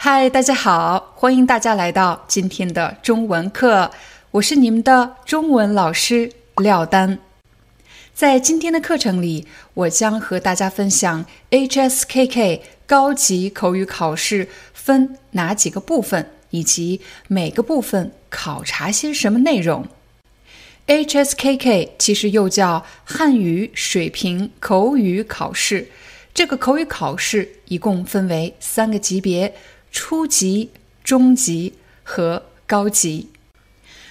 嗨，大家好，欢迎大家来到今天的中文课，我是你们的中文老师廖丹。在今天的课程里，我将和大家分享 HSKK 高级口语考试分哪几个部分，以及每个部分考察些什么内容。HSKK 其实又叫汉语水平口语考试，这个口语考试一共分为三个级别。初级、中级和高级。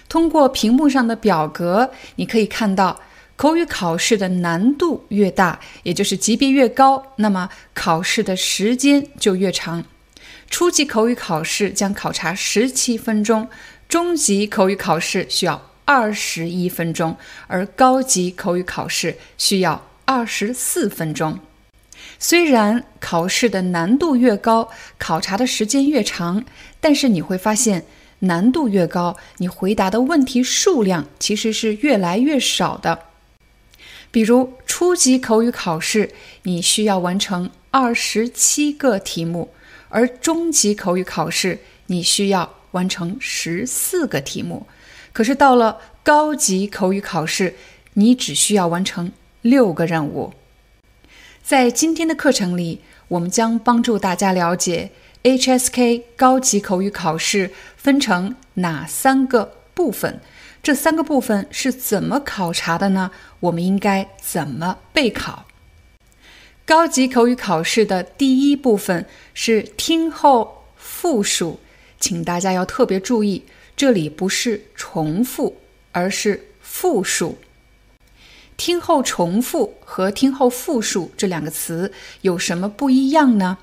通过屏幕上的表格，你可以看到，口语考试的难度越大，也就是级别越高，那么考试的时间就越长。初级口语考试将考察十七分钟，中级口语考试需要二十一分钟，而高级口语考试需要二十四分钟。虽然考试的难度越高，考察的时间越长，但是你会发现，难度越高，你回答的问题数量其实是越来越少的。比如初级口语考试，你需要完成二十七个题目，而中级口语考试你需要完成十四个题目。可是到了高级口语考试，你只需要完成六个任务。在今天的课程里，我们将帮助大家了解 HSK 高级口语考试分成哪三个部分，这三个部分是怎么考察的呢？我们应该怎么备考？高级口语考试的第一部分是听后复述，请大家要特别注意，这里不是重复，而是复述。听后重复和听后复述这两个词有什么不一样呢？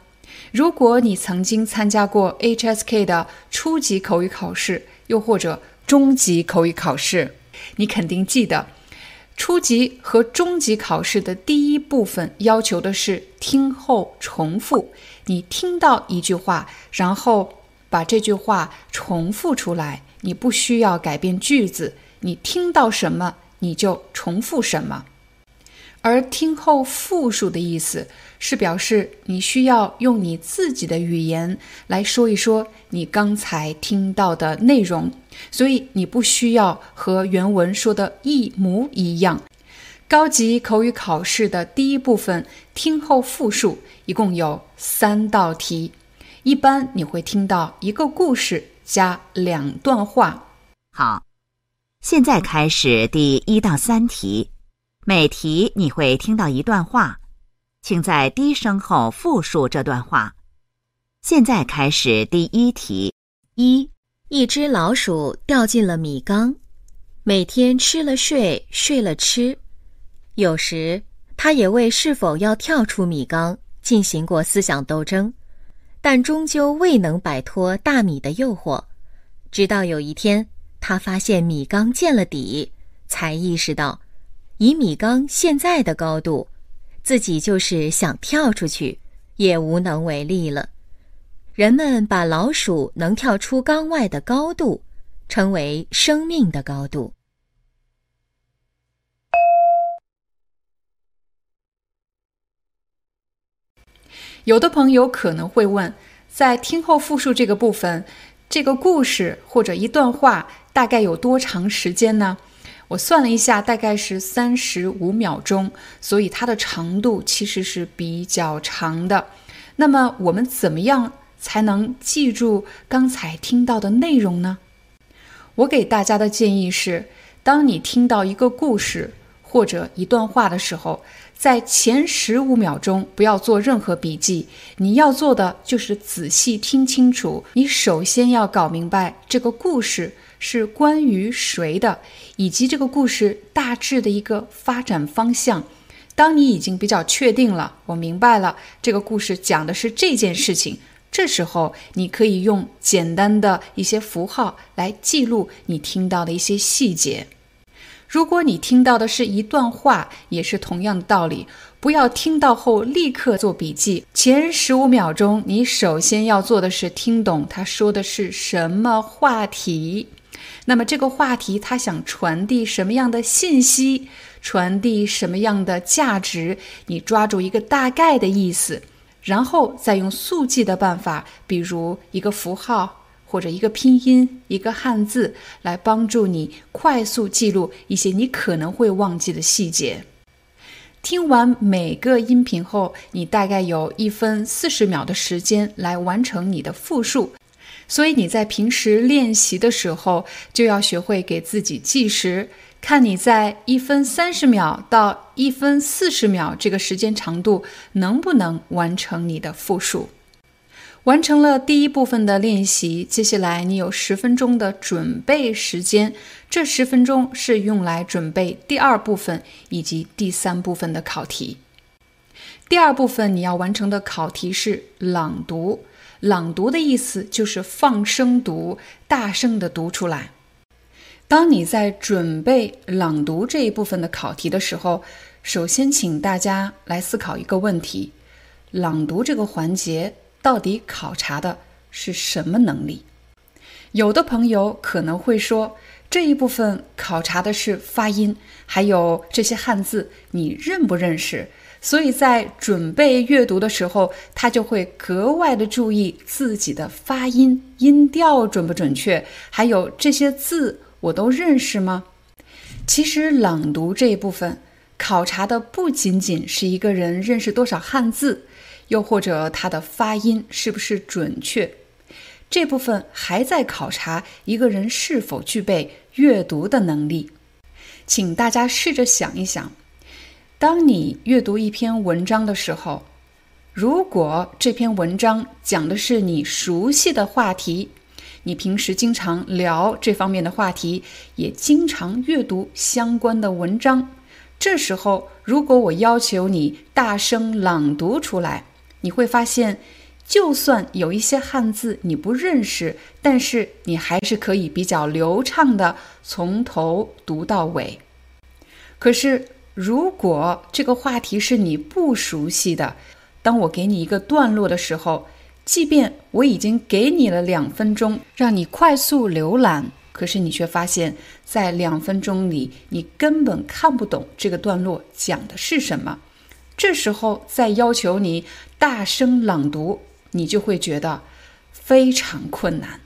如果你曾经参加过 HSK 的初级口语考试，又或者中级口语考试，你肯定记得，初级和中级考试的第一部分要求的是听后重复。你听到一句话，然后把这句话重复出来，你不需要改变句子，你听到什么？你就重复什么，而听后复述的意思是表示你需要用你自己的语言来说一说你刚才听到的内容，所以你不需要和原文说的一模一样。高级口语考试的第一部分听后复述一共有三道题，一般你会听到一个故事加两段话。好。现在开始第一到三题，每题你会听到一段话，请在低声后复述这段话。现在开始第一题：一，一只老鼠掉进了米缸，每天吃了睡，睡了吃，有时它也为是否要跳出米缸进行过思想斗争，但终究未能摆脱大米的诱惑，直到有一天。他发现米缸见了底，才意识到，以米缸现在的高度，自己就是想跳出去，也无能为力了。人们把老鼠能跳出缸外的高度，称为生命的高度。有的朋友可能会问，在听后复述这个部分，这个故事或者一段话。大概有多长时间呢？我算了一下，大概是三十五秒钟，所以它的长度其实是比较长的。那么我们怎么样才能记住刚才听到的内容呢？我给大家的建议是：当你听到一个故事或者一段话的时候，在前十五秒钟不要做任何笔记，你要做的就是仔细听清楚。你首先要搞明白这个故事。是关于谁的，以及这个故事大致的一个发展方向。当你已经比较确定了，我明白了这个故事讲的是这件事情，这时候你可以用简单的一些符号来记录你听到的一些细节。如果你听到的是一段话，也是同样的道理。不要听到后立刻做笔记。前十五秒钟，你首先要做的是听懂他说的是什么话题。那么这个话题他想传递什么样的信息，传递什么样的价值？你抓住一个大概的意思，然后再用速记的办法，比如一个符号或者一个拼音、一个汉字，来帮助你快速记录一些你可能会忘记的细节。听完每个音频后，你大概有一分四十秒的时间来完成你的复述，所以你在平时练习的时候就要学会给自己计时，看你在一分三十秒到一分四十秒这个时间长度能不能完成你的复述。完成了第一部分的练习，接下来你有十分钟的准备时间。这十分钟是用来准备第二部分以及第三部分的考题。第二部分你要完成的考题是朗读。朗读的意思就是放声读，大声的读出来。当你在准备朗读这一部分的考题的时候，首先请大家来思考一个问题：朗读这个环节。到底考察的是什么能力？有的朋友可能会说，这一部分考察的是发音，还有这些汉字你认不认识？所以在准备阅读的时候，他就会格外的注意自己的发音、音调准不准确，还有这些字我都认识吗？其实朗读这一部分考察的不仅仅是一个人认识多少汉字。又或者他的发音是不是准确？这部分还在考察一个人是否具备阅读的能力。请大家试着想一想：当你阅读一篇文章的时候，如果这篇文章讲的是你熟悉的话题，你平时经常聊这方面的话题，也经常阅读相关的文章，这时候如果我要求你大声朗读出来，你会发现，就算有一些汉字你不认识，但是你还是可以比较流畅的从头读到尾。可是，如果这个话题是你不熟悉的，当我给你一个段落的时候，即便我已经给你了两分钟让你快速浏览，可是你却发现，在两分钟里你根本看不懂这个段落讲的是什么。这时候再要求你大声朗读，你就会觉得非常困难。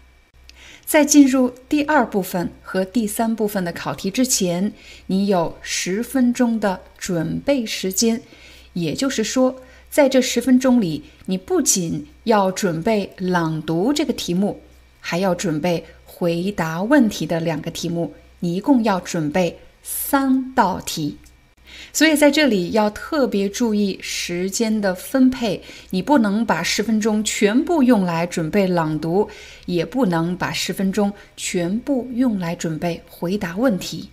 在进入第二部分和第三部分的考题之前，你有十分钟的准备时间。也就是说，在这十分钟里，你不仅要准备朗读这个题目，还要准备回答问题的两个题目。你一共要准备三道题。所以在这里要特别注意时间的分配，你不能把十分钟全部用来准备朗读，也不能把十分钟全部用来准备回答问题。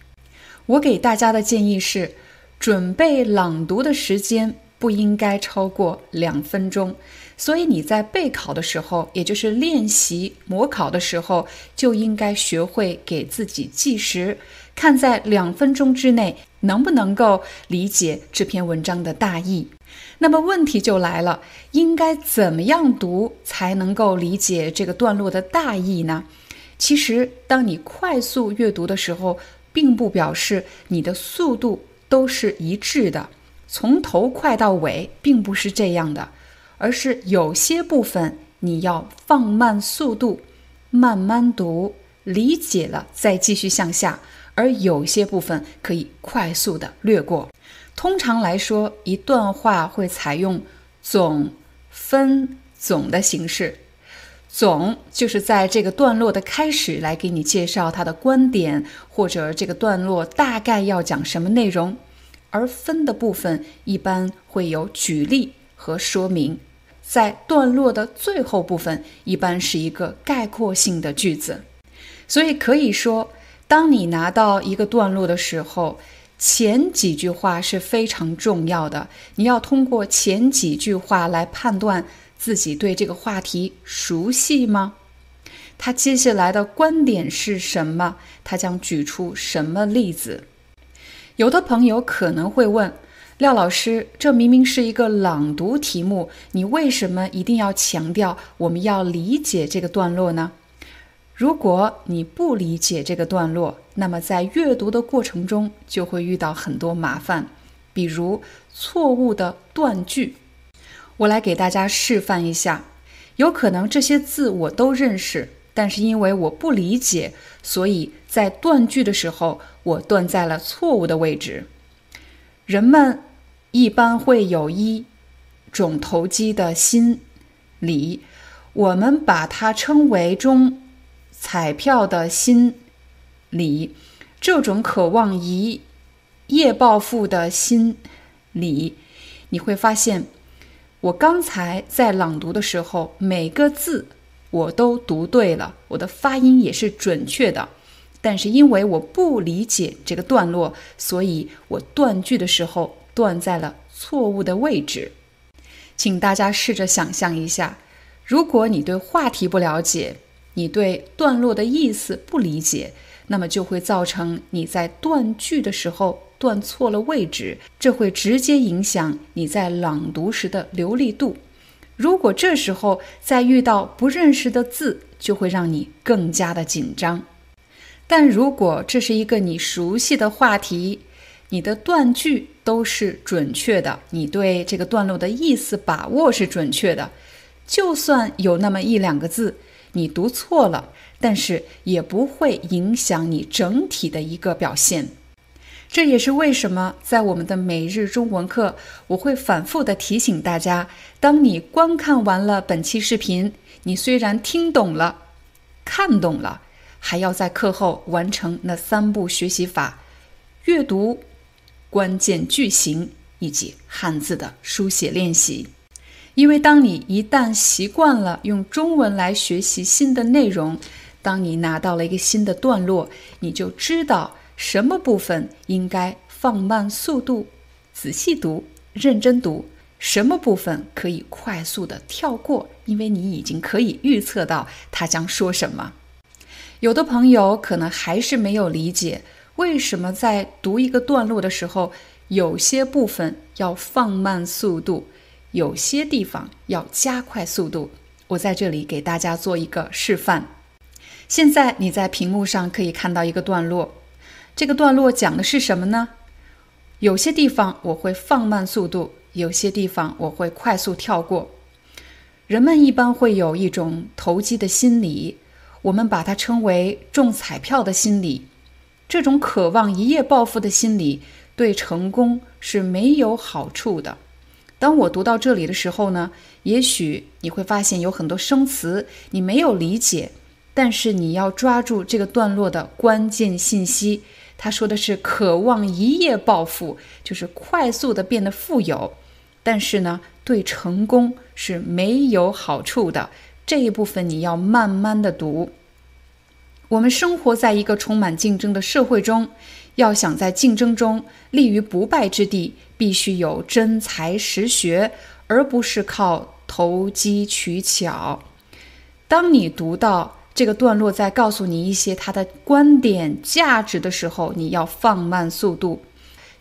我给大家的建议是，准备朗读的时间不应该超过两分钟。所以你在备考的时候，也就是练习模考的时候，就应该学会给自己计时，看在两分钟之内能不能够理解这篇文章的大意。那么问题就来了，应该怎么样读才能够理解这个段落的大意呢？其实，当你快速阅读的时候，并不表示你的速度都是一致的，从头快到尾，并不是这样的。而是有些部分你要放慢速度，慢慢读，理解了再继续向下；而有些部分可以快速的略过。通常来说，一段话会采用总、分、总的形式。总就是在这个段落的开始来给你介绍他的观点，或者这个段落大概要讲什么内容；而分的部分一般会有举例。和说明，在段落的最后部分，一般是一个概括性的句子。所以可以说，当你拿到一个段落的时候，前几句话是非常重要的。你要通过前几句话来判断自己对这个话题熟悉吗？他接下来的观点是什么？他将举出什么例子？有的朋友可能会问廖老师：“这明明是一个朗读题目，你为什么一定要强调我们要理解这个段落呢？”如果你不理解这个段落，那么在阅读的过程中就会遇到很多麻烦，比如错误的断句。我来给大家示范一下，有可能这些字我都认识。但是因为我不理解，所以在断句的时候，我断在了错误的位置。人们一般会有一种投机的心理，我们把它称为中彩票的心理。这种渴望一夜暴富的心理，你会发现，我刚才在朗读的时候，每个字。我都读对了，我的发音也是准确的，但是因为我不理解这个段落，所以我断句的时候断在了错误的位置。请大家试着想象一下，如果你对话题不了解，你对段落的意思不理解，那么就会造成你在断句的时候断错了位置，这会直接影响你在朗读时的流利度。如果这时候再遇到不认识的字，就会让你更加的紧张。但如果这是一个你熟悉的话题，你的断句都是准确的，你对这个段落的意思把握是准确的，就算有那么一两个字你读错了，但是也不会影响你整体的一个表现。这也是为什么在我们的每日中文课，我会反复的提醒大家：当你观看完了本期视频，你虽然听懂了、看懂了，还要在课后完成那三步学习法：阅读、关键句型以及汉字的书写练习。因为当你一旦习惯了用中文来学习新的内容，当你拿到了一个新的段落，你就知道。什么部分应该放慢速度，仔细读，认真读？什么部分可以快速的跳过？因为你已经可以预测到他将说什么。有的朋友可能还是没有理解，为什么在读一个段落的时候，有些部分要放慢速度，有些地方要加快速度。我在这里给大家做一个示范。现在你在屏幕上可以看到一个段落。这个段落讲的是什么呢？有些地方我会放慢速度，有些地方我会快速跳过。人们一般会有一种投机的心理，我们把它称为中彩票的心理。这种渴望一夜暴富的心理对成功是没有好处的。当我读到这里的时候呢，也许你会发现有很多生词你没有理解，但是你要抓住这个段落的关键信息。他说的是渴望一夜暴富，就是快速的变得富有，但是呢，对成功是没有好处的。这一部分你要慢慢的读。我们生活在一个充满竞争的社会中，要想在竞争中立于不败之地，必须有真才实学，而不是靠投机取巧。当你读到。这个段落在告诉你一些他的观点价值的时候，你要放慢速度。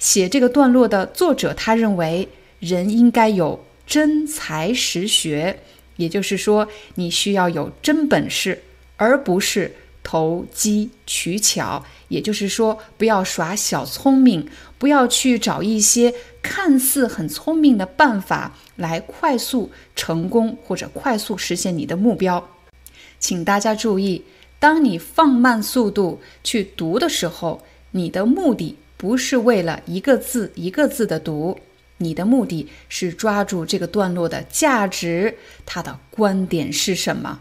写这个段落的作者他认为人应该有真才实学，也就是说你需要有真本事，而不是投机取巧。也就是说，不要耍小聪明，不要去找一些看似很聪明的办法来快速成功或者快速实现你的目标。请大家注意，当你放慢速度去读的时候，你的目的不是为了一个字一个字的读，你的目的是抓住这个段落的价值，它的观点是什么。